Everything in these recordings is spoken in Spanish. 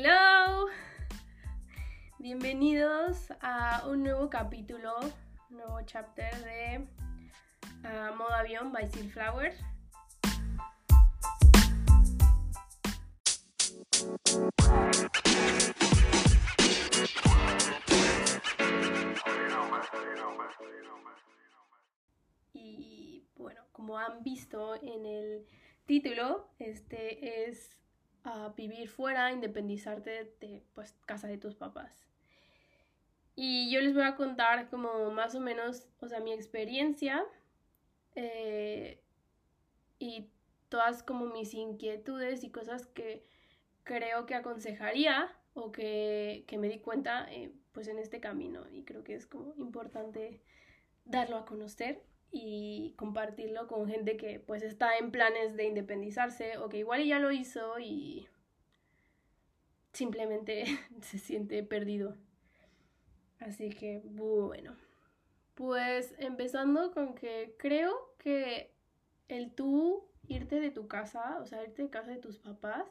Hello, bienvenidos a un nuevo capítulo, nuevo chapter de uh, Modo Avión by Seal Flower. Y bueno, como han visto en el título, este es a vivir fuera, independizarte de pues casa de tus papás. Y yo les voy a contar como más o menos, o sea, mi experiencia eh, y todas como mis inquietudes y cosas que creo que aconsejaría o que, que me di cuenta eh, pues en este camino y creo que es como importante darlo a conocer y compartirlo con gente que pues está en planes de independizarse o que igual ya lo hizo y simplemente se siente perdido. Así que bueno, pues empezando con que creo que el tú irte de tu casa, o sea, irte de casa de tus papás,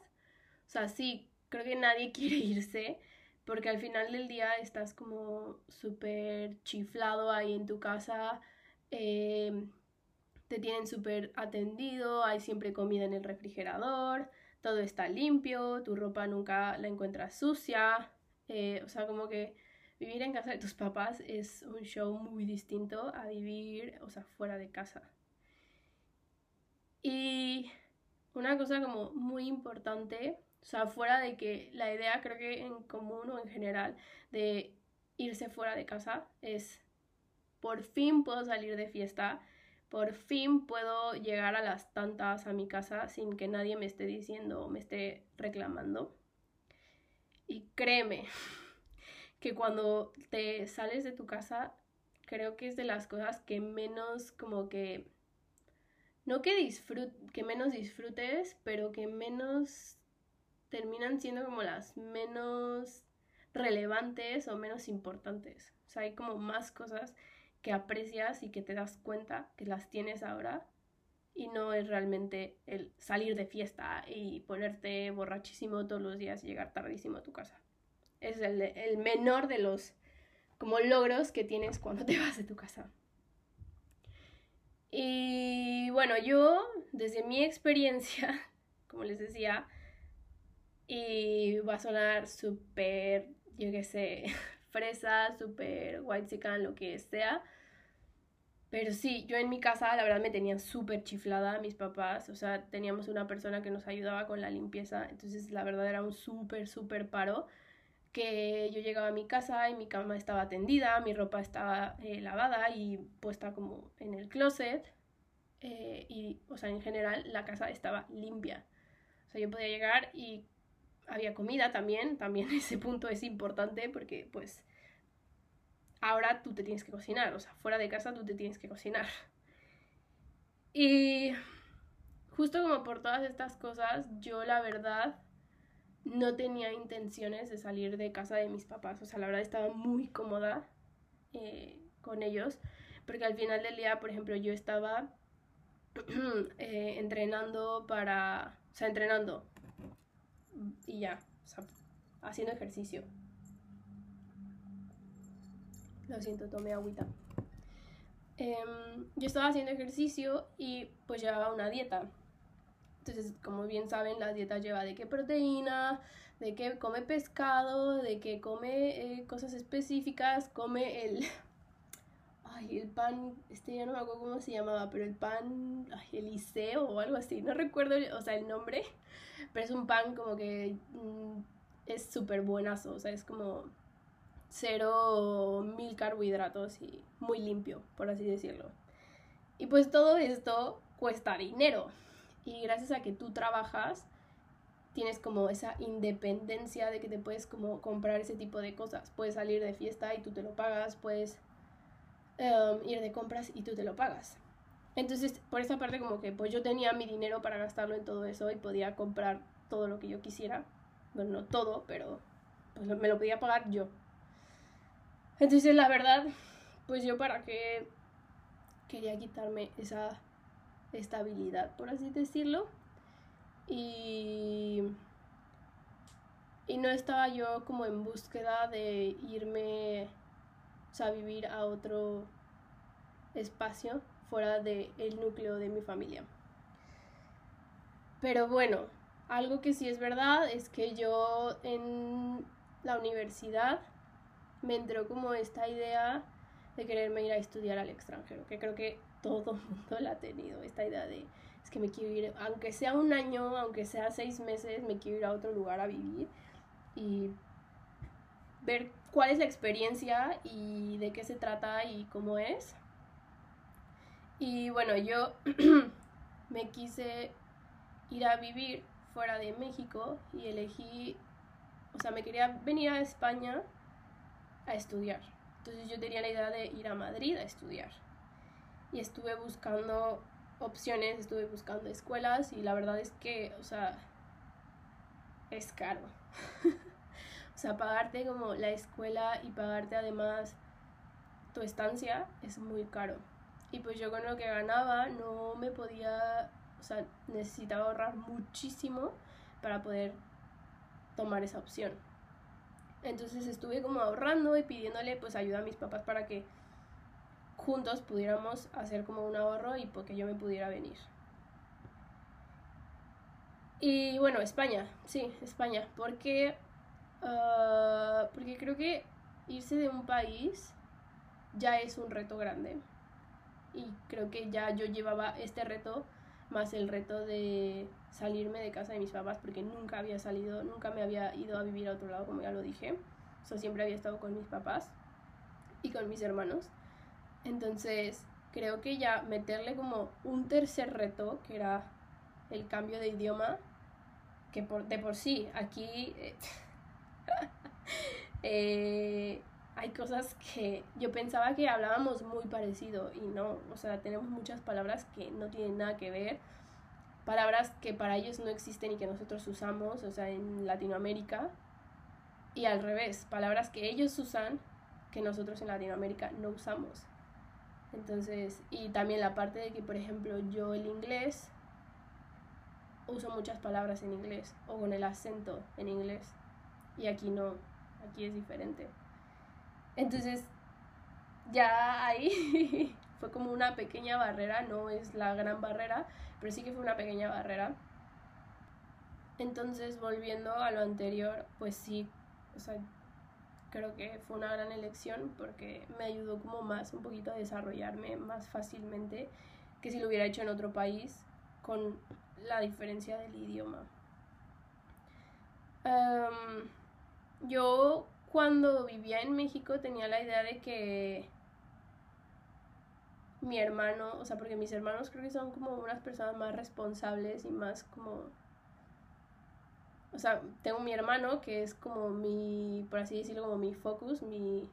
o sea, sí, creo que nadie quiere irse, porque al final del día estás como súper chiflado ahí en tu casa, Em, te tienen súper atendido, hay siempre comida en el refrigerador, todo está limpio, tu ropa nunca la encuentras sucia, eh, o sea, como que vivir en casa de tus papás es un show muy distinto a vivir, o sea, fuera de casa. Y una cosa como muy importante, o sea, fuera de que la idea creo que en común o en general de irse fuera de casa es por fin puedo salir de fiesta, por fin puedo llegar a las tantas a mi casa sin que nadie me esté diciendo o me esté reclamando. Y créeme que cuando te sales de tu casa, creo que es de las cosas que menos como que... No que, disfrut que menos disfrutes, pero que menos terminan siendo como las menos relevantes o menos importantes. O sea, hay como más cosas que aprecias y que te das cuenta que las tienes ahora y no es realmente el salir de fiesta y ponerte borrachísimo todos los días y llegar tardísimo a tu casa. Es el, el menor de los como logros que tienes cuando te vas de tu casa. Y bueno, yo desde mi experiencia, como les decía, y va a sonar súper, yo qué sé, fresa, súper white chican, lo que sea. Pero sí, yo en mi casa la verdad me tenían súper chiflada mis papás, o sea, teníamos una persona que nos ayudaba con la limpieza, entonces la verdad era un súper, súper paro, que yo llegaba a mi casa y mi cama estaba tendida, mi ropa estaba eh, lavada y puesta como en el closet, eh, y, o sea, en general la casa estaba limpia. O sea, yo podía llegar y había comida también, también ese punto es importante porque pues ahora tú te tienes que cocinar, o sea, fuera de casa tú te tienes que cocinar. Y justo como por todas estas cosas, yo la verdad no tenía intenciones de salir de casa de mis papás, o sea, la verdad estaba muy cómoda eh, con ellos, porque al final del día, por ejemplo, yo estaba eh, entrenando para, o sea, entrenando y ya, o sea, haciendo ejercicio. Lo siento, tomé agüita. Em, yo estaba haciendo ejercicio y pues llevaba una dieta. Entonces, como bien saben, la dieta lleva de qué proteína, de qué come pescado, de qué come eh, cosas específicas, come el... Ay, el pan, este ya no me acuerdo cómo se llamaba, pero el pan, ay, Eliseo o algo así, no recuerdo, o sea, el nombre, pero es un pan como que mm, es súper buenazo, o sea, es como cero mil carbohidratos y muy limpio, por así decirlo. Y pues todo esto cuesta dinero. Y gracias a que tú trabajas, tienes como esa independencia de que te puedes como comprar ese tipo de cosas. Puedes salir de fiesta y tú te lo pagas, puedes em, ir de compras y tú te lo pagas. Entonces, por esa parte como que pues yo tenía mi dinero para gastarlo en todo eso y podía comprar todo lo que yo quisiera. Bueno, no todo, pero pues me lo podía pagar yo. Entonces, la verdad, pues yo para qué quería quitarme esa estabilidad, por así decirlo. Y, Y no estaba yo como en búsqueda de irme, o sea, vivir a otro espacio fuera del núcleo de mi familia. Pero bueno, algo que sí es verdad es que yo en la universidad me entró como esta idea de quererme ir a estudiar al extranjero, que creo que todo el mundo la ha tenido, esta idea de es que me quiero ir, aunque sea un año, aunque sea seis meses, me quiero ir a otro lugar a vivir y ver cuál es la experiencia y de qué se trata y cómo es. Y bueno, yo me quise ir a vivir fuera de México y elegí, o sea, me quería venir a España a estudiar. Entonces yo tenía la idea de ir a Madrid a estudiar. Y estuve buscando opciones, estuve buscando escuelas y la verdad es que, o sea, es caro. o sea, pagarte como la escuela y pagarte además tu estancia es muy caro. Y pues yo con lo que ganaba no me podía, o sea, necesitaba ahorrar muchísimo para poder tomar esa opción. Entonces estuve como ahorrando y pidiéndole pues ayuda a mis papás para que juntos pudiéramos hacer como un ahorro y porque yo me pudiera venir. Y bueno, España, sí, España, porque, ah, porque creo que irse de un país ya es un reto grande. Y creo que ya yo llevaba este reto más el reto de salirme de casa de mis papás porque nunca había salido, nunca me había ido a vivir a otro lado, como ya lo dije. O siempre había estado con mis papás y con mis hermanos. Entonces, creo que ya meterle como un tercer reto, que era el cambio de idioma, que por, de por sí, aquí eh, eh, hay cosas que yo pensaba que hablábamos muy parecido y no, o sea, tenemos muchas palabras que no tienen nada que ver, palabras que para ellos no existen y que nosotros usamos, o sea, en Latinoamérica, y al revés, palabras que ellos usan que nosotros en Latinoamérica no usamos. Entonces, y también la parte de que, por ejemplo, yo el inglés uso muchas palabras en inglés o con el acento en inglés y aquí no, aquí es diferente. Entonces, ya ahí fue como una pequeña barrera, no es la gran barrera, pero sí que fue una pequeña barrera. Entonces, volviendo a lo anterior, pues sí, o sea, creo que fue una gran elección porque me ayudó como más un poquito a desarrollarme más fácilmente que si lo hubiera hecho en otro país con la diferencia del idioma. Em, yo cuando vivía en México tenía la idea de que mi hermano, o sea, porque mis hermanos creo que son como unas personas más responsables y más como... O sea, tengo mi hermano que es como mi, por así decirlo, como mi focus, mi...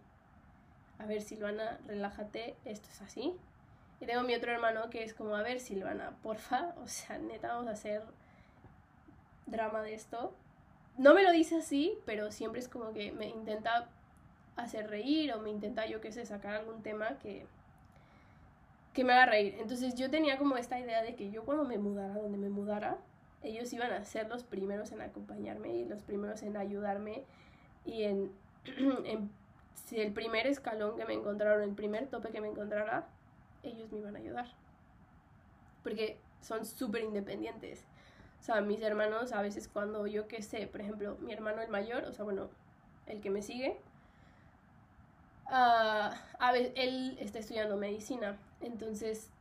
A ver, Silvana, relájate, esto es así. Y tengo mi otro hermano que es como, a ver, Silvana, porfa, o sea, neta, vamos a hacer drama de esto no me lo dice así, pero siempre es como que me intenta hacer reír o me intenta, yo qué sé, sacar algún tema que, que me haga reír. Entonces yo tenía como esta idea de que yo cuando me mudara, donde me mudara, ellos iban a ser los primeros en acompañarme y los primeros en ayudarme y en, el primer escalón que me encontraron, el primer tope que me encontrara, ellos me iban a ayudar. Porque son súper independientes. O sea, mis hermanos a veces cuando yo qué sé, por ejemplo, mi hermano el mayor, o sea, bueno, el que me sigue, uh, a ver, él está estudiando medicina, entonces,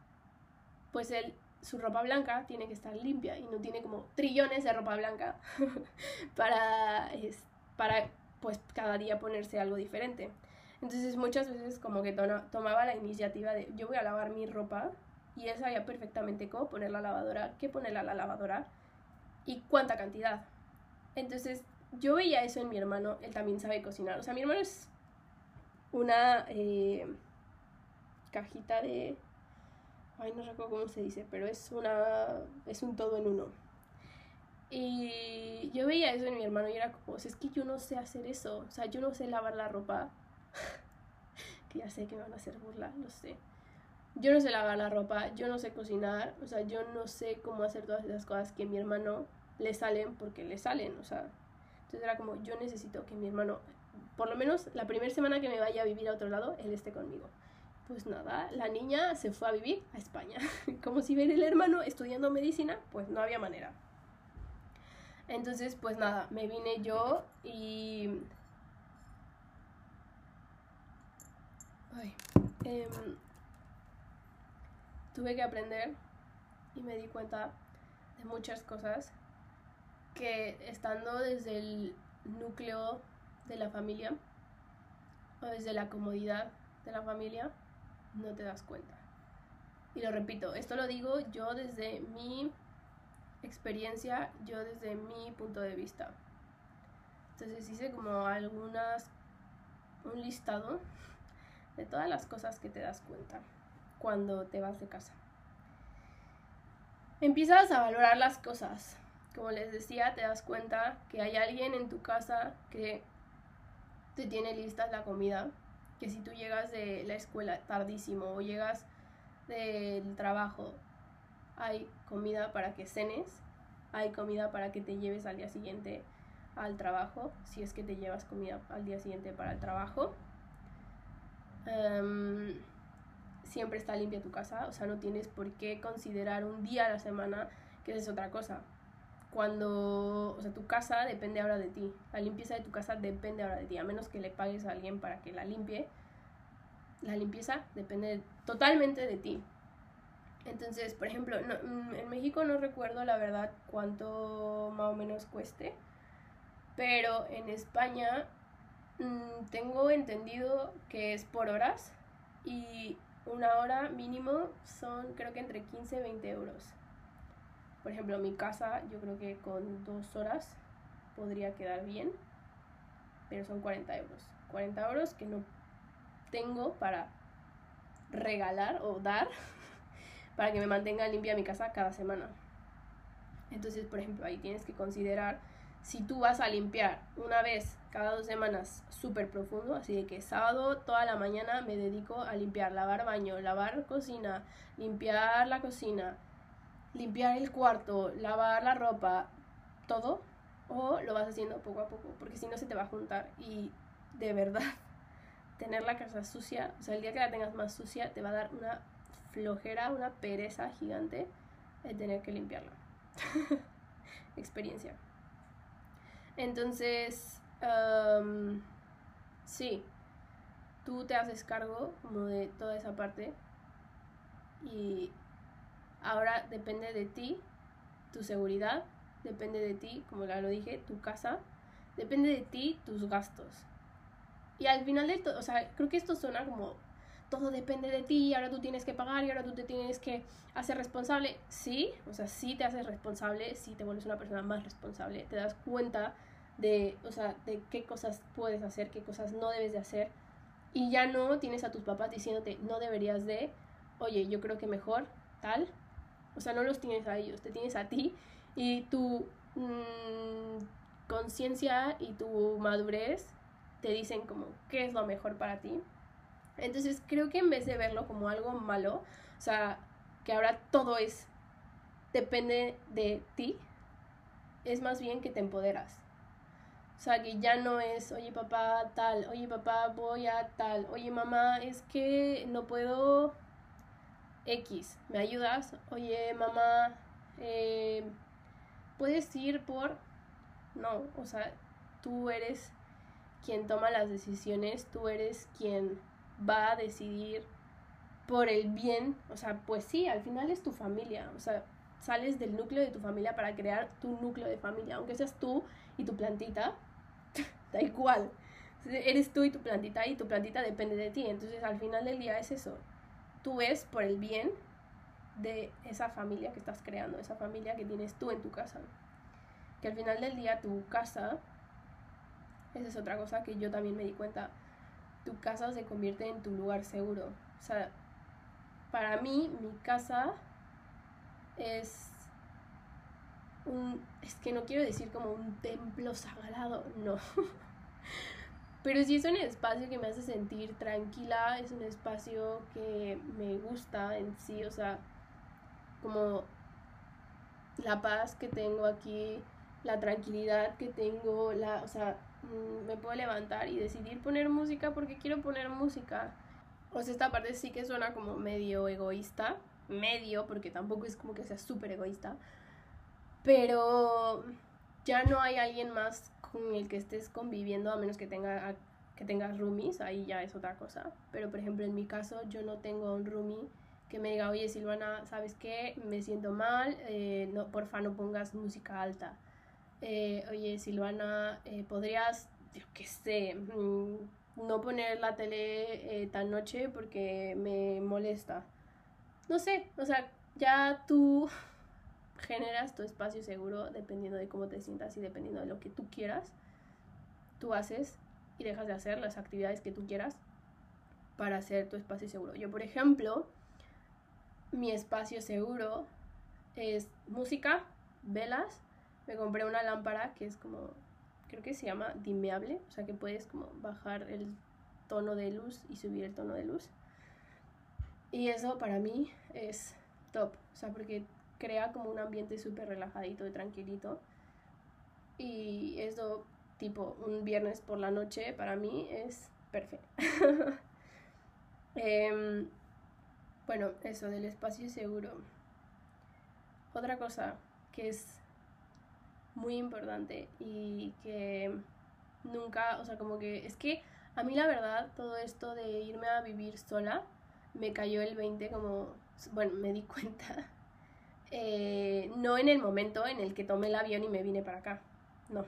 pues él, su ropa blanca tiene que estar limpia y no tiene como trillones de ropa blanca para, es, para, pues, cada día ponerse algo diferente. Entonces muchas veces como que tomaba la iniciativa de yo voy a lavar mi ropa y él sabía perfectamente cómo poner la lavadora, qué ponerla a la lavadora y cuánta cantidad. Entonces, yo veía eso en mi hermano, él también sabe cocinar. O sea, mi hermano es una eh, cajita de... Ay, no recuerdo cómo se dice, pero es una... es un todo en uno. Y yo veía eso en mi hermano y era como, es que yo no sé hacer eso. O sea, yo no sé lavar la ropa. que ya sé que me van a hacer burla, lo sé yo no sé lavar la ropa, yo no sé cocinar, o sea, yo no sé cómo hacer todas esas cosas que a mi hermano le salen porque le salen, o sea. Entonces era como, yo necesito que mi hermano, por lo menos la primera semana que me vaya a vivir a otro lado, él esté conmigo. Pues nada, la niña se fue a vivir a España. como si ver el hermano estudiando medicina, pues no había manera. Entonces, pues nada, me vine yo y... Ay, em, tuve que aprender y me di cuenta de muchas cosas que estando desde el núcleo de la familia o desde la comodidad de la familia no te das cuenta. Y lo repito, esto lo digo yo desde mi experiencia, yo desde mi punto de vista. Entonces hice como algunas, un listado de todas las cosas que te das cuenta cuando te vas de casa. Empiezas a valorar las cosas. Como les decía, te das cuenta que hay alguien en tu casa que te tiene lista la comida. Que si tú llegas de la escuela tardísimo o llegas del trabajo hay comida para que cenes, hay comida para que te lleves al día siguiente al trabajo, si es que te llevas comida al día siguiente para el trabajo. Em, siempre está limpia tu casa, o sea, no tienes por qué considerar un día a la semana que es otra cosa. Cuando, o sea, tu casa depende ahora de ti, la limpieza de tu casa depende ahora de ti, a menos que le pagues a alguien para que la limpie, la limpieza depende totalmente de ti. Entonces, por ejemplo, mm, en México no recuerdo la verdad cuánto más o menos cueste, pero en España mm, tengo entendido que es por horas y una hora mínimo son creo que entre 15 y 20 euros. Por ejemplo, mi casa yo creo que con dos horas podría quedar bien, pero son 40 euros. 40 euros que no tengo para regalar o dar para que me mantenga limpia mi casa cada semana. Entonces, por ejemplo, ahí tienes que considerar si tú vas a limpiar una vez cada dos semanas súper profundo, así de que sábado toda la mañana me dedico a limpiar, lavar baño, lavar cocina, limpiar la cocina, limpiar el cuarto, lavar la ropa, todo, o lo vas haciendo poco a poco, porque si no se te va a juntar y de verdad tener la casa sucia, o sea, el día que la tengas más sucia te va a dar una flojera, una pereza gigante de tener que limpiarla. Experiencia. Entonces, sí, tú te haces cargo como de toda esa parte y ahora depende de ti, tu seguridad, depende de ti, como ya lo dije, tu casa, depende de ti, tus gastos. Y al final de todo, o sea, creo que esto suena como todo depende de ti, y ahora tú tienes que pagar y ahora tú te tienes que hacer responsable. Sí, o sea, sí te haces responsable, sí te vuelves una persona más responsable, te das cuenta de, o sea, de qué cosas puedes hacer, qué cosas no debes de hacer. Y ya no tienes a tus papás diciéndote, no deberías de, oye, yo creo que mejor, tal. O sea, no los tienes a ellos, te tienes a ti y tu mm, conciencia y tu madurez te dicen como qué es lo mejor para ti entonces creo que en vez de verlo como algo malo, o sea, que ahora todo es, depende de ti, es más bien que te empoderas. O sea, que ya no es, oye papá, tal, oye papá, voy a tal, oye mamá, es que no puedo X, ¿me ayudas? Oye mamá, eh, ¿puedes ir por...? No, o sea, tú eres quien toma las decisiones, tú eres quien va a decidir por el bien, o sea, pues sí, al final es tu familia, o sea, sales del núcleo de tu familia para crear tu núcleo de familia, aunque seas tú y tu plantita, da igual, eres tú y tu plantita y tu plantita depende de ti, entonces al final del día es eso, tú ves por el bien de esa familia que estás creando, esa familia que tienes tú en tu casa, que al final del día tu casa, esa es otra cosa que yo también me di cuenta, tu casa se convierte en tu lugar seguro. O sea, para mí, mi casa es un. Es que no quiero decir como un templo sagrado, no. Pero sí es un espacio que me hace sentir tranquila, es un espacio que me gusta en sí, o sea, como la paz que tengo aquí, la tranquilidad que tengo, la, o sea, me puedo levantar y decidir poner música porque quiero poner música. O sea, esta parte sí que suena como medio egoísta, medio, porque tampoco es como que sea súper egoísta, pero ya no hay alguien más con el que estés conviviendo a menos que tenga que tengas roomies, ahí ya es otra cosa. Pero por ejemplo, en mi caso, yo no tengo un roomie que me diga, oye Silvana, ¿sabes qué? Me siento mal, eh, no, porfa no pongas música alta. Eh, oye Silvana, eh, ¿podrías, yo qué sé, mm, no poner la tele tan noche porque me molesta? No sé, o sea, ya tú generas tu espacio seguro dependiendo de cómo te sientas y dependiendo de lo que tú quieras. Tú haces y dejas de hacer las actividades que tú quieras para hacer tu espacio seguro. Yo, por ejemplo, mi espacio seguro es música, velas. Me compré una lámpara que es como, creo que se llama dimeable, o sea que puedes como bajar el tono de luz y subir el tono de luz. Y eso para mí es top, o sea, porque crea como un ambiente súper relajadito y tranquilito. Y eso tipo un viernes por la noche, para mí es perfecto. Em, bueno, eso del espacio seguro. Otra cosa que es muy importante y que nunca, o sea, como que es que a mí la verdad todo esto de irme a vivir sola me cayó el 20 como, bueno, me di cuenta. Eh, no en el momento en el que tomé el avión y me vine para acá, no,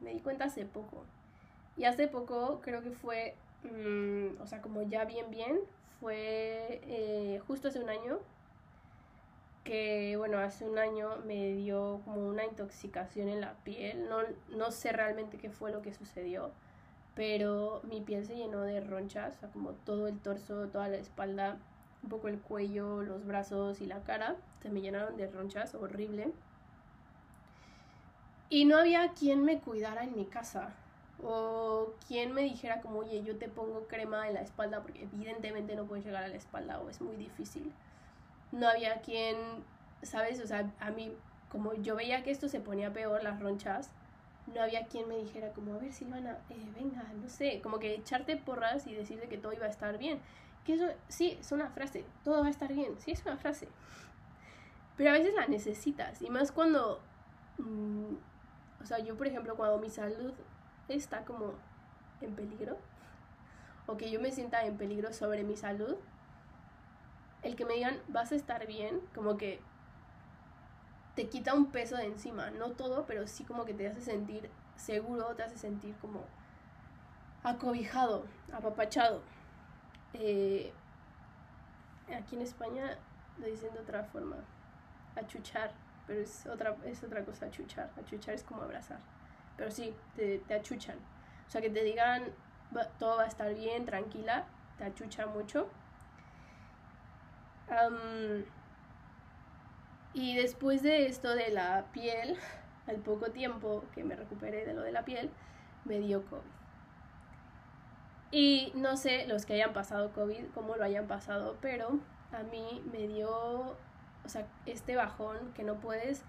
me di cuenta hace poco. Y hace poco creo que fue, mm, o sea, como ya bien, bien, fue eh, justo hace un año que, bueno, hace un año me dio como una intoxicación en la piel. No, no sé realmente qué fue lo que sucedió, pero mi piel se llenó de ronchas, como todo el torso, toda la espalda, un poco el cuello, los brazos y la cara, se me llenaron de ronchas, horrible. Y no había quien me cuidara en mi casa. O quien me dijera como, oye, yo te pongo crema en la espalda porque evidentemente no puedes llegar a la espalda o es muy difícil. No había quien, ¿sabes? O sea, a mí, como yo veía que esto se ponía peor, las ronchas, no había quien me dijera como, a ver Silvana, eh, venga, no sé, como que echarte porras y decirte que todo iba a estar bien. Que eso, sí, es una frase, todo va a estar bien, sí, es una frase. Pero a veces la necesitas, y más cuando... Mm, o sea, yo por ejemplo cuando mi salud está como en peligro, o que yo me sienta en peligro sobre mi salud, el que me digan vas a estar bien, como que te quita un peso de encima, no todo, pero sí como que te hace sentir seguro, te hace sentir como acobijado, apapachado. Eh, aquí en España lo dicen de otra forma, achuchar pero es otra, es otra cosa achuchar. Achuchar es como abrazar. Pero sí, te, te achuchan. O sea, que te digan todo va a estar bien, tranquila, te achucha mucho. Y después de esto de la piel, al poco tiempo que me recuperé de lo de la piel, me dio COVID. Y no sé los que hayan pasado COVID, cómo lo hayan pasado, pero a mí me dio o sea, este bajón que no puedes,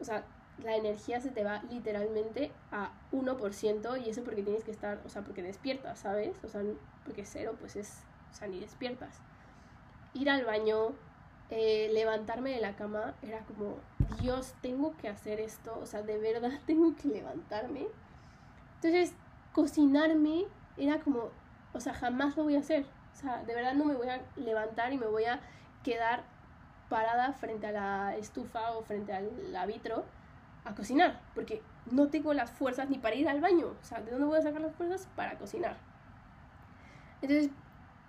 o sea, la energía se te va literalmente a 1% y eso porque tienes que estar, o sea, porque despiertas, ¿sabes? O sea, porque cero pues es, o sea, ni despiertas. Ir al baño, eh, levantarme de la cama, era como, Dios, tengo que hacer esto, o sea, de verdad tengo que levantarme. Entonces, cocinarme era como, o sea, jamás lo voy a hacer. O sea, de verdad no me voy a levantar y me voy a quedar parada frente a la estufa o frente al a cocinar, porque no tengo las fuerzas ni para ir al baño. O sea, ¿de dónde voy a sacar las fuerzas para cocinar? Entonces,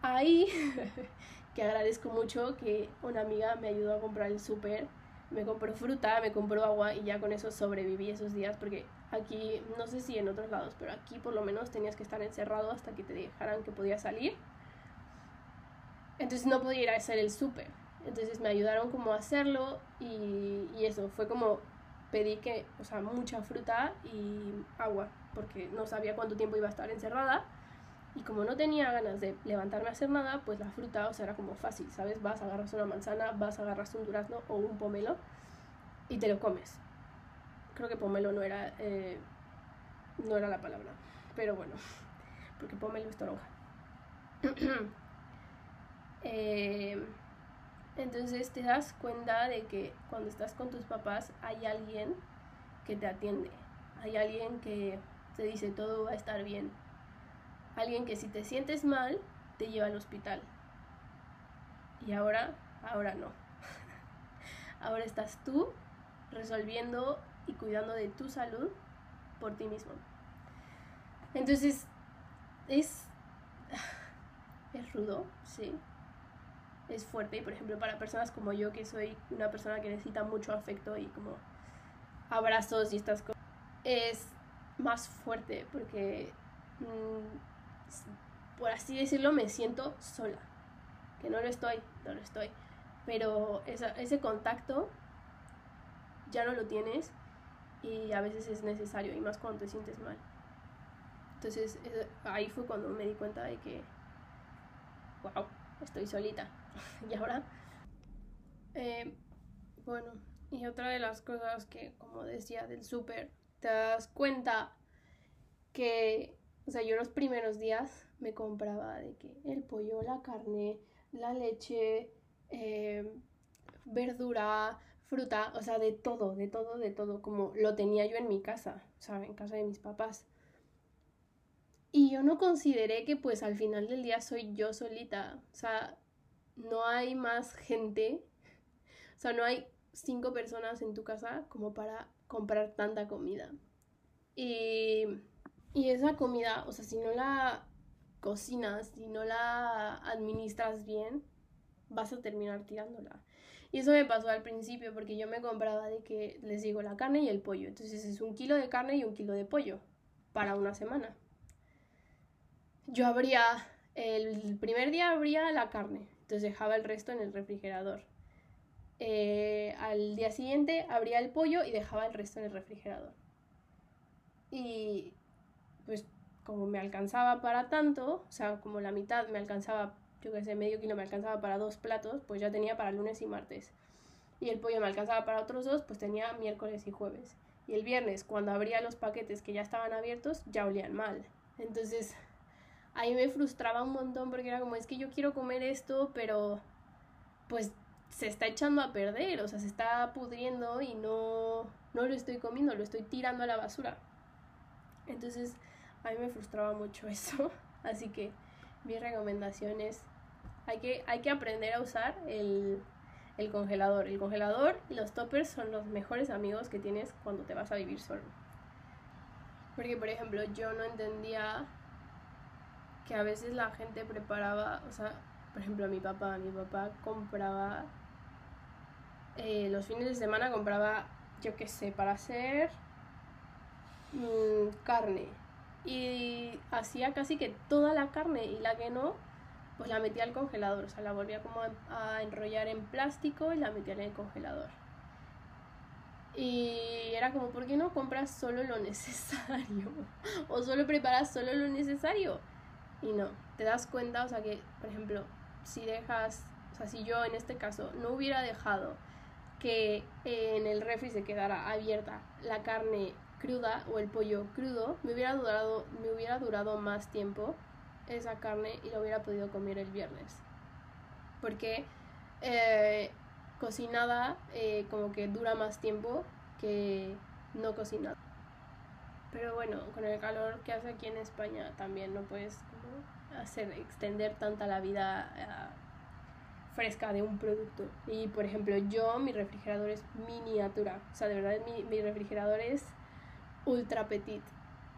ahí que agradezco mucho que una amiga me ayudó a comprar el súper, me compró fruta, me compró agua y ya con eso sobreviví esos días porque aquí, no sé si en otros lados, pero aquí por lo menos tenías que estar encerrado hasta que te dejaran que podías salir. Entonces no podía ir a hacer el súper. Entonces me ayudaron como a hacerlo y, y eso, fue como pedí que, o sea, mucha fruta y agua, porque no sabía cuánto tiempo iba a estar encerrada. Y como no tenía ganas de levantarme a hacer nada, pues la fruta, o era como fácil, ¿sabes? Vas, agarras una manzana, vas, agarras un durazno o un pomelo y te lo comes. creo que pomelo no era, eh, no era la palabra, pero bueno, porque pomelo es toronja. Eh, entonces te das cuenta de que cuando estás con tus papás hay alguien que te atiende, hay alguien que te dice todo va a estar bien, alguien que si te sientes mal te lleva al hospital. Y ahora, ahora no. ahora estás tú resolviendo y cuidando de tu salud por ti mismo. Entonces, es, es rudo, sí. Es fuerte y por ejemplo para personas como yo que soy una persona que necesita mucho afecto y como abrazos y estas cosas, es más fuerte porque, mm, por así decirlo, me siento sola. Que no lo estoy, no lo estoy. Pero ese contacto ya no lo tienes y a veces es necesario y más cuando te sientes mal. Entonces ahí fue cuando me di cuenta de que, wow, estoy solita. y ahora, eh, bueno, y otra de las cosas que, como decía, del súper, te das cuenta que, o sea, yo los primeros días me compraba de que el pollo, la carne, la leche, eh, verdura, fruta, o sea, de todo, de todo, de todo, como lo tenía yo en mi casa, o sea, en casa de mis papás. Y yo no consideré que pues al final del día soy yo solita, o sea, no hay más gente, o sea, no hay cinco personas en tu casa como para comprar tanta comida. Y, y esa comida, o sea, si no la cocinas, si no la administras bien, vas a terminar tirándola. Y eso me pasó al principio porque yo me compraba de que les digo la carne y el pollo. Entonces es un kilo de carne y un kilo de pollo para una semana. Yo abría, el primer día abría la carne, entonces dejaba el resto en el refrigerador. Eh, al día siguiente abría el pollo y dejaba el resto en el refrigerador. Y pues como me alcanzaba para tanto, o sea, como la mitad me alcanzaba yo que sé, medio kilo me alcanzaba para dos platos, pues ya tenía para lunes y martes. Y el pollo me alcanzaba para otros dos, pues tenía miércoles y jueves. Y el viernes, cuando abría los paquetes que ya estaban abiertos, ya olían mal. Entonces, ahí me frustraba un montón porque era como, es que yo quiero comer esto, pero pues se está echando a perder, o sea, se está pudriendo y no, no lo estoy comiendo, lo estoy tirando a la basura. Entonces, a mí me frustraba mucho eso. Así que mi recomendación es hay que, hay que aprender a usar el, congelador. El congelador y los toppers son los mejores amigos que tienes cuando te vas a vivir solo. Porque, por ejemplo, yo no entendía que a veces la gente preparaba, o sea, por ejemplo, mi papá, mi papá compraba, eh, los fines de semana compraba, yo qué sé, para hacer mm, carne. Y hacía casi que toda la carne y la que no, pues la metía al congelador, o sea, la volvía como a, enrollar en plástico y la metía en el congelador. Y era como, ¿por qué no compras solo lo necesario? o solo preparas solo lo necesario. Y no, te das cuenta, o sea, que, por ejemplo, si dejas, o sea, si yo en este caso no hubiera dejado que en el refri se quedara abierta la carne cruda o el pollo crudo, me hubiera durado, me hubiera durado más tiempo esa carne y lo hubiera podido comer el viernes. Porque eh, cocinada eh, como que dura más tiempo que no cocinada. Pero bueno, con el calor que hace aquí en España también no puedes hacer extender tanta la vida eh, fresca de un producto. Y por ejemplo, yo mi refrigerador es miniatura. O sea, de verdad mi refrigerador es ultra petit.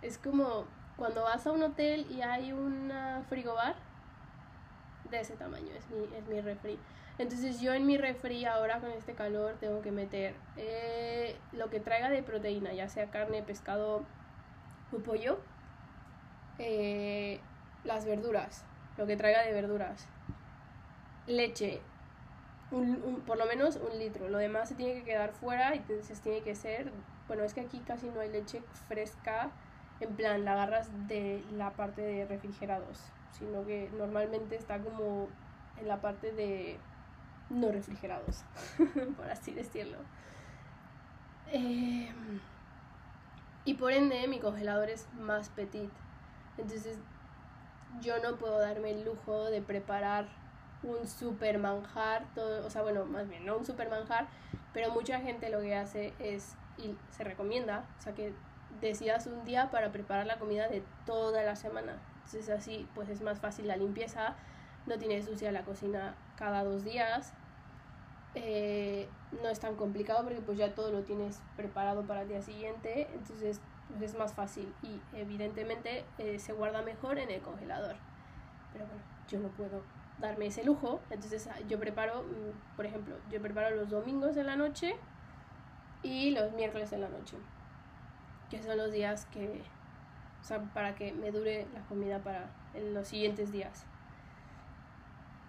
Es como cuando vas a un hotel y hay un frigobar de ese tamaño, es mi, es mi refri. Entonces yo en mi refri ahora con este calor tengo que meter eh, lo que traiga de proteína, ya sea carne, pescado o pollo, eh, las verduras, lo que traiga de verduras, leche, por lo menos un litro, lo demás se tiene que quedar fuera y entonces tiene que ser, bueno, es que aquí casi no hay leche fresca en plan la agarras de la parte de refrigerados, sino que normalmente está como en la parte de no refrigerados, por así decirlo. Em, Y por ende mi congelador es más petit. Entonces yo no puedo darme el lujo de preparar un super manjar, todo, o sea, bueno, más bien, no un super manjar, pero mucha gente lo que hace es, y se recomienda, o sea, que decidas un día para preparar la comida de toda la semana. Entonces así, pues es más fácil la limpieza, no tienes sucia la cocina cada dos días, eh, no es tan complicado porque pues ya todo lo tienes preparado para el día siguiente, entonces pues es más fácil y evidentemente eh, se guarda mejor en el congelador. Pero bueno, yo no puedo darme ese lujo, entonces ah, yo preparo, mm, por ejemplo, yo preparo los domingos en la noche y los miércoles en la noche, que son los días que, o sea, para que me dure la comida para los siguientes días.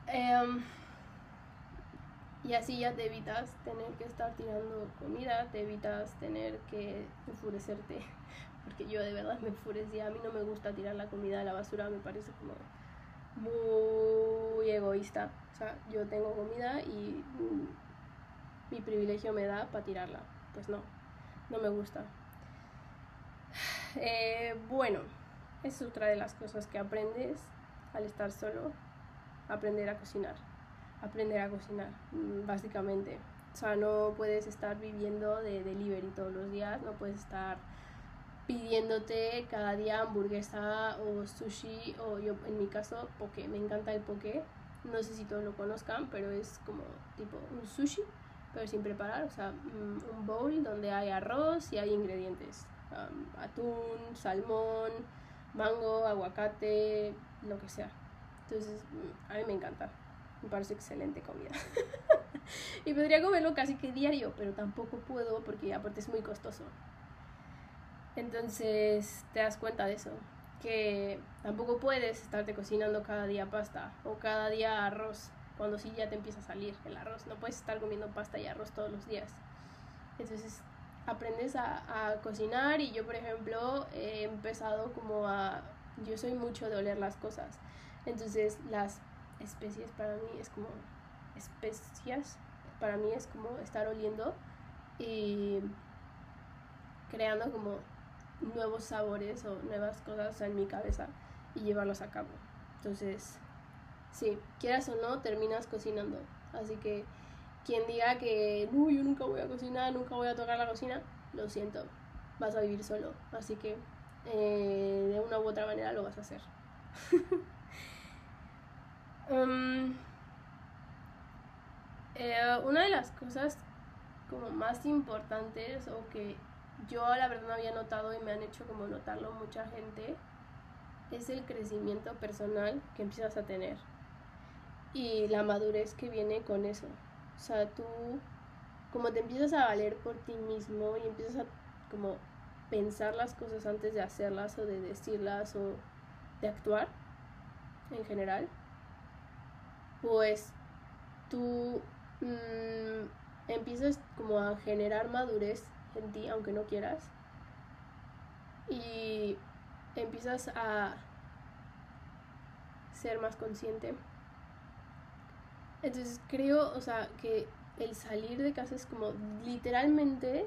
Em, y así ya te evitas tener que estar tirando comida, te evitas tener que enfurecerte. Porque yo de verdad me enfurecía. A mí no me gusta tirar la comida a la basura, me parece como muy egoísta. O sea, yo tengo comida y mi privilegio me da para tirarla. Pues no, no me gusta. Eh, bueno, es otra de las cosas que aprendes al estar solo, aprender a cocinar aprender a cocinar, mm, básicamente. O sea, no puedes estar viviendo de delivery todos los días, no puedes estar pidiéndote cada día hamburguesa o sushi o yo en mi caso poke, me encanta el poke. No sé si todos lo conozcan, pero es como tipo un sushi, pero sin preparar, o sea, mm, un bowl donde hay arroz y hay ingredientes, atún, salmón, mango, aguacate, lo que sea. Entonces, mm, a mí me encanta. Me parece excelente comida. y podría comerlo casi que diario, pero tampoco puedo porque aparte es muy costoso. Entonces te das cuenta de eso, que tampoco puedes estarte cocinando cada día pasta o cada día arroz, cuando sí ya te empieza a salir el arroz. No puedes estar comiendo pasta y arroz todos los días. Entonces aprendes a, a cocinar y yo por ejemplo he empezado como a... Yo soy mucho de oler las cosas. Entonces las especies para mí es como especias para mí es como estar oliendo y creando como nuevos sabores o nuevas cosas en mi cabeza y llevarlos a cabo entonces sí quieras o no terminas cocinando. Así que quien diga que no yo nunca voy a cocinar nunca voy a tocar la cocina lo siento vas a vivir solo. Así que eh, de una u otra manera lo vas a hacer. Um, eh, una de las cosas como más importantes o que yo la verdad no había notado y me han hecho como notarlo mucha gente es el crecimiento personal que empiezas a tener y la madurez que viene con eso. O sea, tú como te empiezas a valer por ti mismo y empiezas a como pensar las cosas antes de hacerlas o de decirlas o de actuar en general pues tú mm, empiezas como a generar madurez en ti, aunque no quieras, y empiezas a ser más consciente. Entonces creo, o sea, que el salir de casa es como literalmente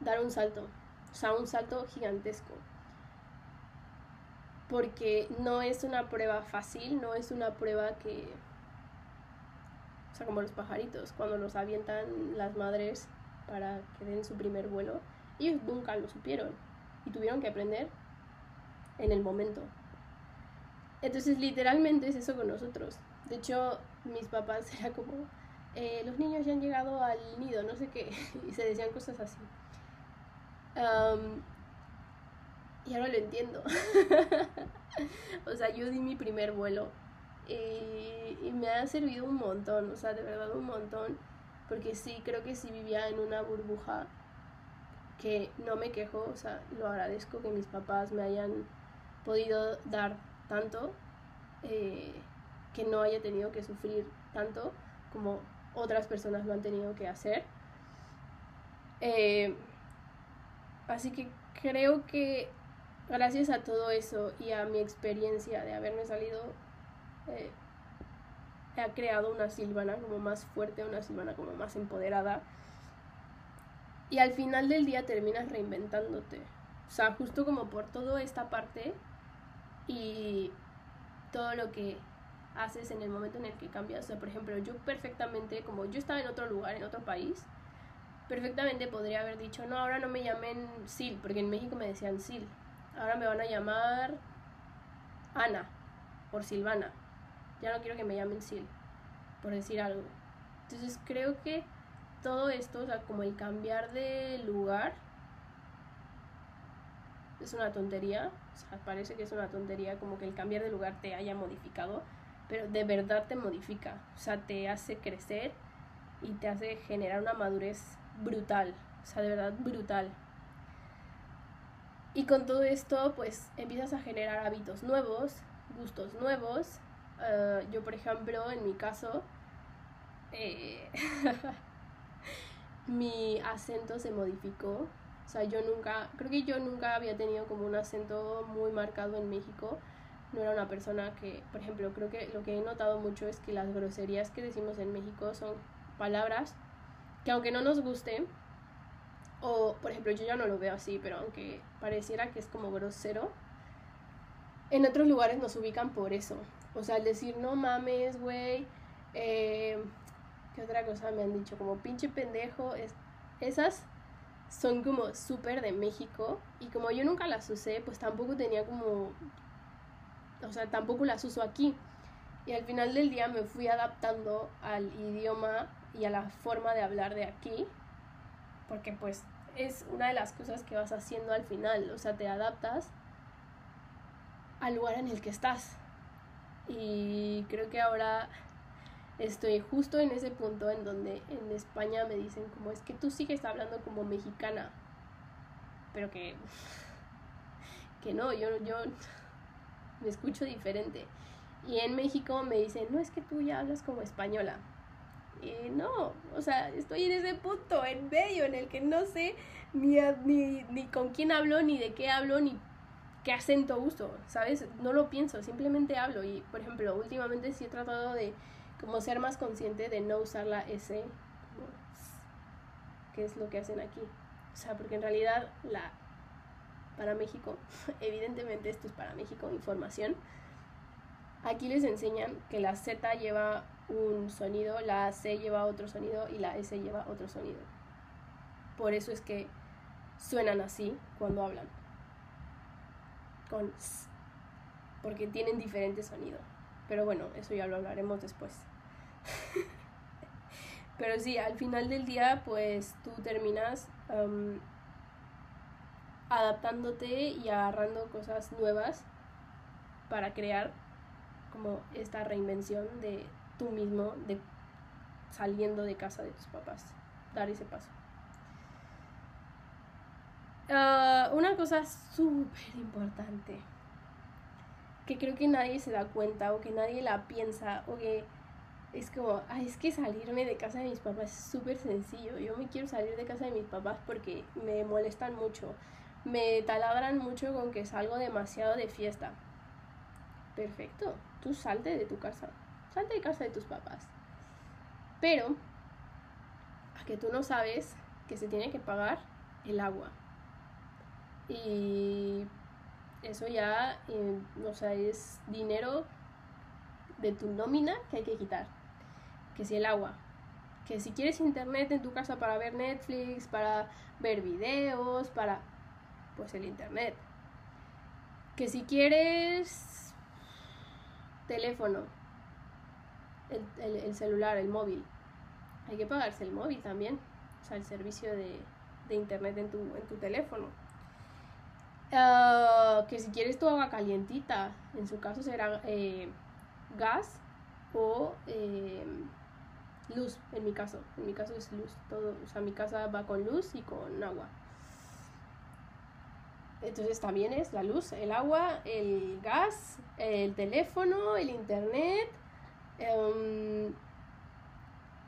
dar un salto, o sea, un salto gigantesco. Porque no es una prueba fácil, no es una prueba que como los pajaritos, cuando los avientan las madres para que den su primer vuelo, ellos nunca lo supieron y tuvieron que aprender en el momento. Entonces, literalmente es eso con nosotros. De hecho, mis papás era como, eh, los niños ya han llegado al nido, no sé qué, y se decían cosas así. y ahora lo entiendo. o sea, yo di mi primer vuelo y, me ha servido un montón, o sea, de verdad un montón, porque sí, creo que si vivía en una burbuja que no me quejo, o sea, lo agradezco que mis papás me hayan podido dar tanto, eh, que no haya tenido que sufrir tanto como otras personas lo han tenido que hacer. Eh, así que creo que gracias a todo eso y a mi experiencia de haberme salido eh, ha creado una Silvana como más fuerte, una Silvana como más empoderada. Y al final del día terminas reinventándote. O sea, justo como por toda esta parte y todo lo que haces en el momento en el que cambias. O sea, por ejemplo, yo perfectamente, como yo estaba en otro lugar, en otro país, perfectamente podría haber dicho, no, ahora no me llamen Sil, porque en México me decían Sil. Ahora me van a llamar Ana por Silvana. Ya no quiero que me llamen Sil, por decir algo. Entonces creo que todo esto, o sea, como el cambiar de lugar, es una tontería. O sea, parece que es una tontería como que el cambiar de lugar te haya modificado, pero de verdad te modifica. O sea, te hace crecer y te hace generar una madurez brutal. O sea, de verdad brutal. Y con todo esto, pues empiezas a generar hábitos nuevos, gustos nuevos. Ah, yo, por ejemplo, en mi caso, eh, mi acento se modificó. O sea, yo nunca, creo que yo nunca había tenido como un acento muy marcado en México. No era una persona que, por ejemplo, creo que lo que he notado mucho es que las groserías que decimos en México son palabras que aunque no nos gusten, o por ejemplo yo ya no lo veo así, pero aunque pareciera que es como grosero, en otros lugares nos ubican por eso. O sea, al decir no mames, güey, eh, ¿qué otra cosa me han dicho? Como pinche pendejo, es, esas son como súper de México y como yo nunca las usé, pues tampoco tenía como, o sea, tampoco las uso aquí. Y al final del día me fui adaptando al idioma y a la forma de hablar de aquí, porque pues es una de las cosas que vas haciendo al final, o sea, te adaptas al lugar en el que estás. Y creo que ahora estoy justo en ese punto en donde en España me dicen como es que tú sigues hablando como mexicana, pero que que no, yo yo me escucho diferente. Y en México me dicen, "No, es que tú ya hablas como española." Y no, o sea, estoy en ese punto en medio en el que no sé ni, ni, ni con quién hablo, ni de qué hablo, ni qué acento uso, ¿sabes? No lo pienso, simplemente hablo. Y, por ejemplo, últimamente sí he tratado de como ser más consciente de no usar la S, que es lo que hacen aquí. O sea, porque en realidad la para México, evidentemente esto es para México, información. Aquí les enseñan que la Z lleva un sonido, la C lleva otro sonido y la S lleva otro sonido. Por eso es que suenan así cuando hablan. Con porque tienen diferente sonido. Pero bueno, eso ya lo hablaremos después. Pero sí, al final del día, pues tú terminas adaptándote y agarrando cosas nuevas para crear como esta reinvención de tú mismo, de saliendo de casa de tus papás, dar ese paso. Ah, una cosa súper importante que creo que nadie se da cuenta o que nadie la piensa o que es como, ay, es que salirme de casa de mis papás es súper sencillo. Yo me quiero salir de casa de mis papás porque me molestan mucho. Me taladran mucho con que salgo demasiado de fiesta. Perfecto, tú salte de tu casa. Salte de casa de tus papás. Pero, a que tú no sabes que se tiene que pagar el agua. Y eso ya, eh, o sea, es dinero de tu nómina que hay que quitar que si el agua, que si quieres internet en tu casa para ver Netflix, para ver videos, para pues el internet. Que si quieres teléfono, el, celular, el móvil, hay que pagarse el móvil también, o sea, el servicio de, internet en tu, en tu teléfono. Ah, que si quieres tu agua calientita, en su caso será eh, gas o eh, luz, en mi caso. En mi caso es luz. Todo, o sea, mi casa va con luz y con agua. Entonces también es la luz, el agua, el gas, el teléfono, el internet. Em,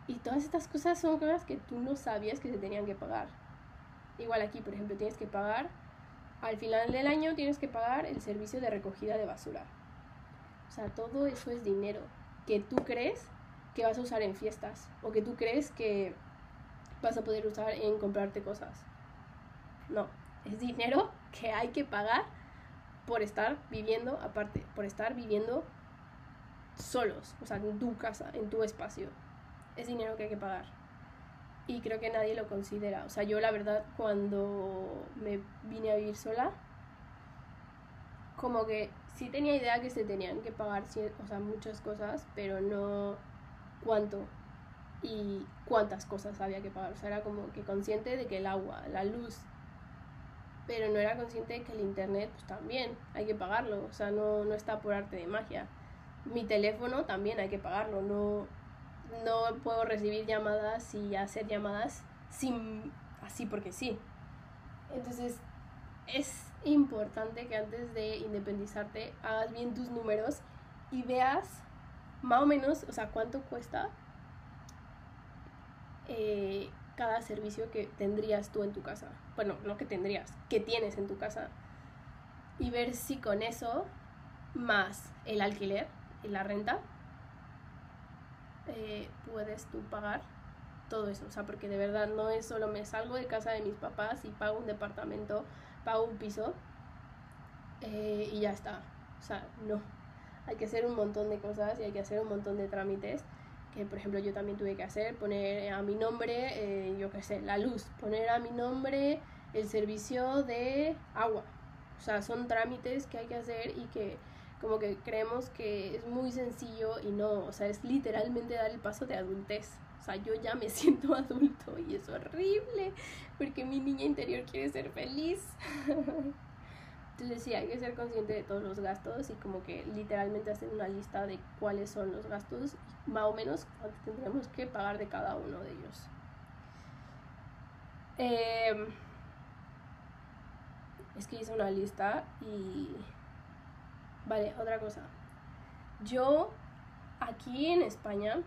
y todas estas cosas son cosas que tú no sabías que se tenían que pagar. Igual aquí, por ejemplo, tienes que pagar, al final del año tienes que pagar el servicio de recogida de basura. O sea, todo eso es dinero que tú crees que vas a usar en fiestas o que tú crees que vas a poder usar en comprarte cosas. No, es dinero que hay que pagar por estar viviendo aparte, por estar viviendo solos, o sea, en tu casa, en tu espacio. Es dinero que hay que pagar. Y creo que nadie lo considera. O sea, yo la verdad cuando me vine a vivir sola, como que sí tenía idea que se tenían que pagar o sea, muchas cosas, pero no cuánto y cuántas cosas había que pagar. O sea, era como que consciente de que el agua, la luz, pero no era consciente de que el internet pues también hay que pagarlo. O sea, no, no está por arte de magia. Mi teléfono también hay que pagarlo. No, no puedo recibir llamadas y hacer llamadas sin así porque sí. Entonces, es importante que antes de independizarte hagas bien tus números y veas más o menos, o sea, cuánto cuesta eh, cada servicio que tendrías tú en tu casa. Bueno, no que tendrías, que tienes en tu casa. Y ver si con eso, más el alquiler y la renta, eh, puedes tú pagar todo eso. O sea, porque de verdad no es solo me salgo de casa de mis papás y pago un departamento, pago un piso eh, y ya está. O sea, no. Hay que hacer un montón de cosas y hay que hacer un montón de trámites que por ejemplo yo también tuve que hacer, poner a mi nombre, eh, yo qué sé, la luz, poner a mi nombre el servicio de agua. O sea, son trámites que hay que hacer y que como que creemos que es muy sencillo y no, o sea, es literalmente dar el paso de adultez. O sea, yo ya me siento adulto y es horrible porque mi niña interior quiere ser feliz. Entonces sí, hay que ser consciente de todos los gastos y como que literalmente hacer una lista de cuáles son los gastos más o menos cuánto tendremos que pagar de cada uno de ellos. Em, es que hice una lista y... Vale, otra cosa. Yo aquí en España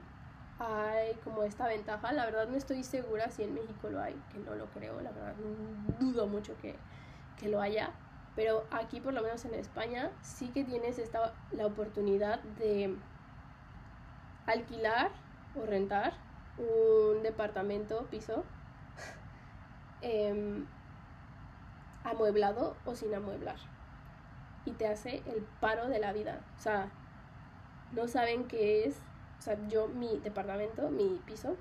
hay como esta ventaja, la verdad no estoy segura si en México lo hay, que no lo creo, la verdad dudo mucho que, que lo haya, pero aquí, por lo menos en España, sí que tienes esta, la oportunidad de alquilar o rentar un departamento, piso, em, amueblado o sin amueblar. Y te hace el paro de la vida. O sea, no saben qué es. O sea, yo, mi departamento, mi piso,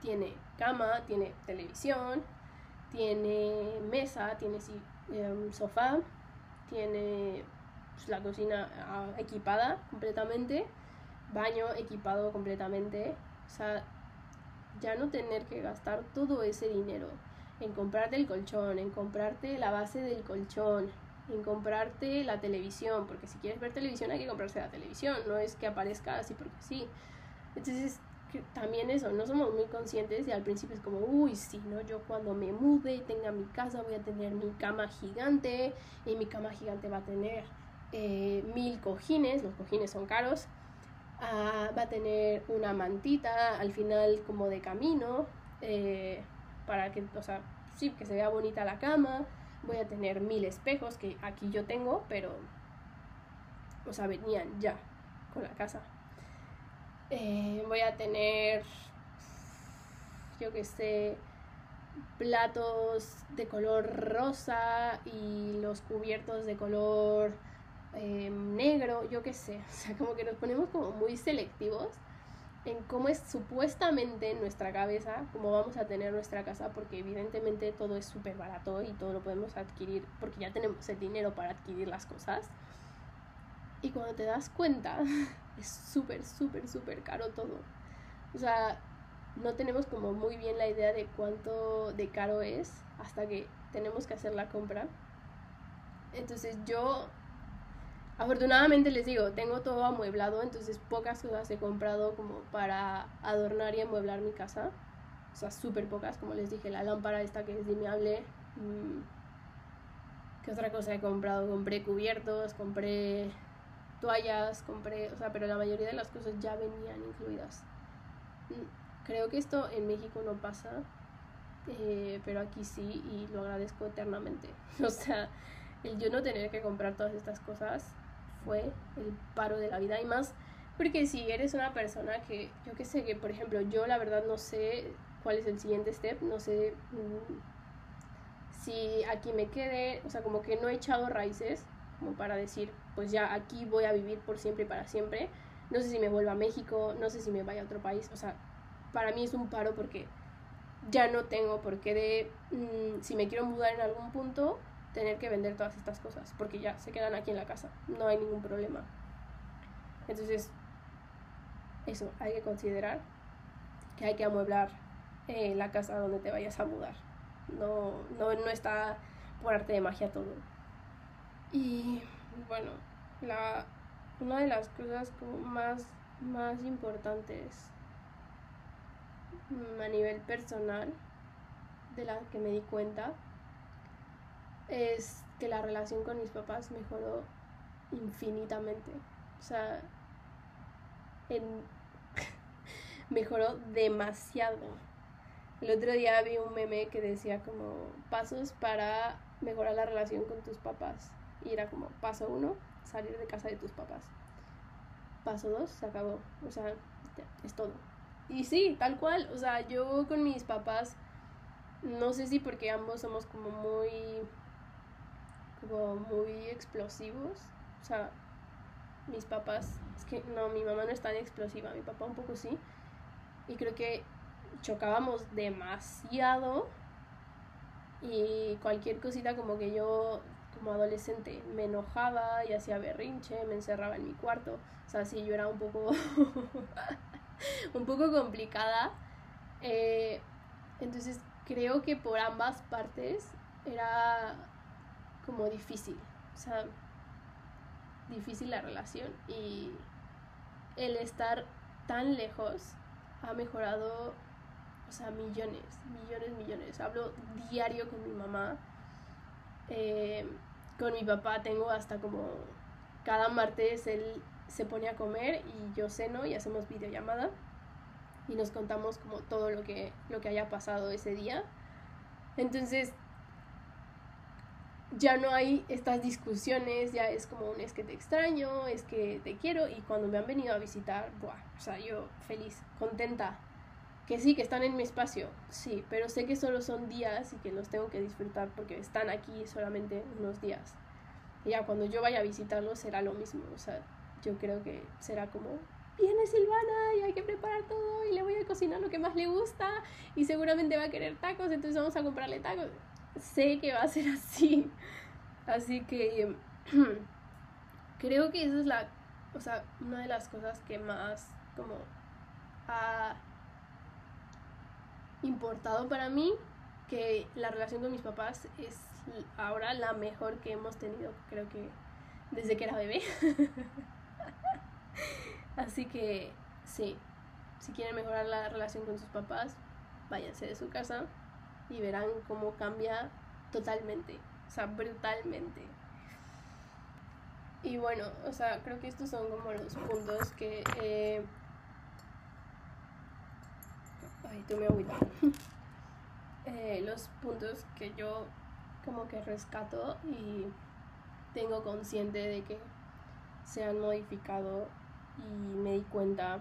tiene cama, tiene televisión, tiene mesa, tiene un sofá, tiene pues, la cocina ah, equipada completamente, baño equipado completamente, o sea, ya no tener que gastar todo ese dinero en comprarte el colchón, en comprarte la base del colchón, en comprarte la televisión, porque si quieres ver televisión hay que comprarse la televisión, no es que aparezca así porque sí. Entonces también eso, no somos muy conscientes y al principio es como, uy, sí, ¿no? Yo cuando me mude y tenga mi casa voy a tener mi cama gigante y mi cama gigante va a tener eh, mil cojines, los cojines son caros, ah, va a tener una mantita al final como de camino eh, para que, o sea, sí, que se vea bonita la cama, voy a tener mil espejos que aquí yo tengo, pero, o sea, venían ya con la casa. Eh, voy a tener, yo que sé, platos de color rosa y los cubiertos de color em, negro, yo que sé. O sea, como que nos ponemos como muy selectivos en cómo es supuestamente en nuestra cabeza, cómo vamos a tener nuestra casa, porque evidentemente todo es súper barato y todo lo podemos adquirir porque ya tenemos el dinero para adquirir las cosas. Y cuando te das cuenta, es súper, súper, súper caro todo. O sea, no tenemos como muy bien la idea de cuánto de caro es hasta que tenemos que hacer la compra. Entonces yo, afortunadamente les digo, tengo todo amueblado, entonces pocas cosas he comprado como para adornar y amueblar mi casa. O sea, súper pocas, como les dije, la lámpara esta que es dimeable. Mm, ¿Qué otra cosa he comprado? Compré cubiertos, compré toallas, compré, o sea, pero la mayoría de las cosas ya venían incluidas. Mm, creo que esto en México no pasa, eh, pero aquí sí y lo agradezco eternamente. O sea, el yo no tener que comprar todas estas cosas fue el paro de la vida y más porque si eres una persona que, yo que sé, que por ejemplo yo la verdad no sé cuál es el siguiente step, no sé mm, si aquí me quede, o sea, como que no he echado raíces, como para decir, pues ya aquí voy a vivir por siempre y para siempre. No sé si me vuelva a México, no sé si me vaya a otro país, o sea, para mí es un paro porque ya no tengo por qué de, mm, si me quiero mudar en algún punto, tener que vender todas estas cosas, porque ya se quedan aquí en la casa, no hay ningún problema. Entonces, eso, hay que considerar que hay que amueblar eh, la casa donde te vayas a mudar. No, no, no está por arte de magia todo. Y bueno, la, una de las cosas como más, más importantes mm, a nivel personal de la que me di cuenta es que la relación con mis papás mejoró infinitamente. O sea, mejoró demasiado. El otro día vi un meme que decía como pasos para mejorar la relación con tus papás. Y era como paso uno, salir de casa de tus papás. Paso dos, se acabó. O sea, es todo. Y sí, tal cual. O sea, yo con mis papás, no sé si porque ambos somos como muy, como muy explosivos. O sea, mis papás, es que no, mi mamá no es tan explosiva, mi papá un poco sí. Y creo que chocábamos demasiado y cualquier cosita como que yo como adolescente me enojaba y hacía berrinche, me encerraba en mi cuarto, o sea, sí, yo era un poco un poco complicada. Eh, entonces creo que por ambas partes era como difícil, o sea, difícil la relación y el estar tan lejos ha mejorado o sea, millones, millones, millones. Hablo diario con mi mamá. Eh, con mi papá tengo hasta como cada martes él se pone a comer y yo ceno y hacemos videollamada y nos contamos como todo lo que, lo que haya pasado ese día. Entonces, ya no hay estas discusiones, ya es como un es que te extraño, es que te quiero y cuando me han venido a visitar, buah, o sea, yo feliz, contenta que sí, que están en mi espacio, sí, pero sé que solo son días y que los tengo que disfrutar porque están aquí solamente unos días. Y ya cuando yo vaya a visitarlos será lo mismo, o sea, yo creo que será como, viene Silvana y hay que preparar todo y le voy a cocinar lo que más le gusta y seguramente va a querer tacos, entonces vamos a comprarle tacos. Sé que va a ser así. Así que creo que esa es la, o sea, una de las cosas que más como ha importado para mí que la relación con mis papás es ahora la mejor que hemos tenido, creo que desde que era bebé. Así que sí, si quieren mejorar la relación con sus papás, váyanse de su casa y verán cómo cambia totalmente, o sea, brutalmente. Y bueno, o sea, creo que estos son como los puntos que eh, Ay, tú me. Eh, los puntos que yo como que rescato y tengo consciente de que se han modificado y me di cuenta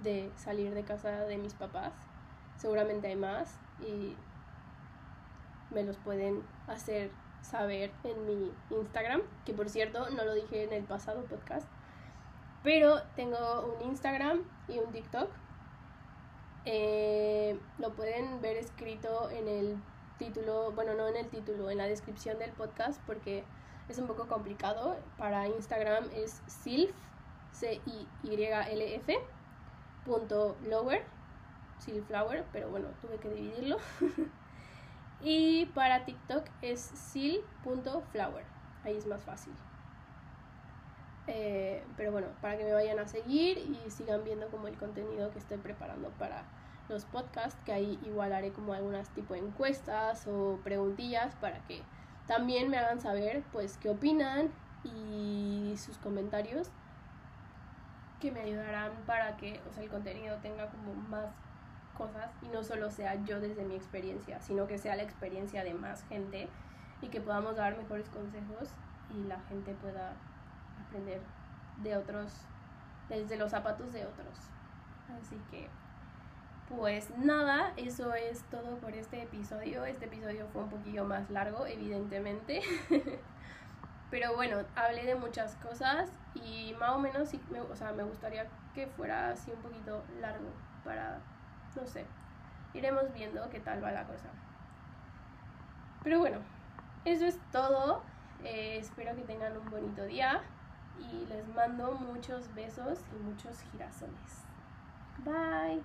de salir de casa de mis papás. Seguramente hay más y me los pueden hacer saber en mi Instagram, que por cierto no lo dije en el pasado podcast, pero tengo un Instagram y un TikTok eh, lo pueden ver escrito en el título, bueno, no en el título, en la descripción del podcast porque es un poco complicado. Para Instagram es silf, C-I-Y-L-F, punto lower, silflower, pero bueno, tuve que dividirlo. y para TikTok es sil.flower, ahí es más fácil. Eh, pero bueno, para que me vayan a seguir y sigan viendo como el contenido que estoy preparando para los podcasts, que ahí igual haré como algunas tipo de encuestas o preguntillas para que también me hagan saber pues qué opinan y sus comentarios que me ayudarán para que o sea, el contenido tenga como más cosas y no solo sea yo desde mi experiencia, sino que sea la experiencia de más gente y que podamos dar mejores consejos y la gente pueda de otros, desde los zapatos de otros. Así que, pues nada, eso es todo por este episodio. Este episodio fue un poquillo más largo, evidentemente. Pero bueno, hablé de muchas cosas y más o menos sí, me, o sea, me gustaría que fuera así un poquito largo para, no sé, iremos viendo qué tal va la cosa. Pero bueno, eso es todo. Eh, espero que tengan un bonito día y les mando muchos besos y muchos girasoles. Bye.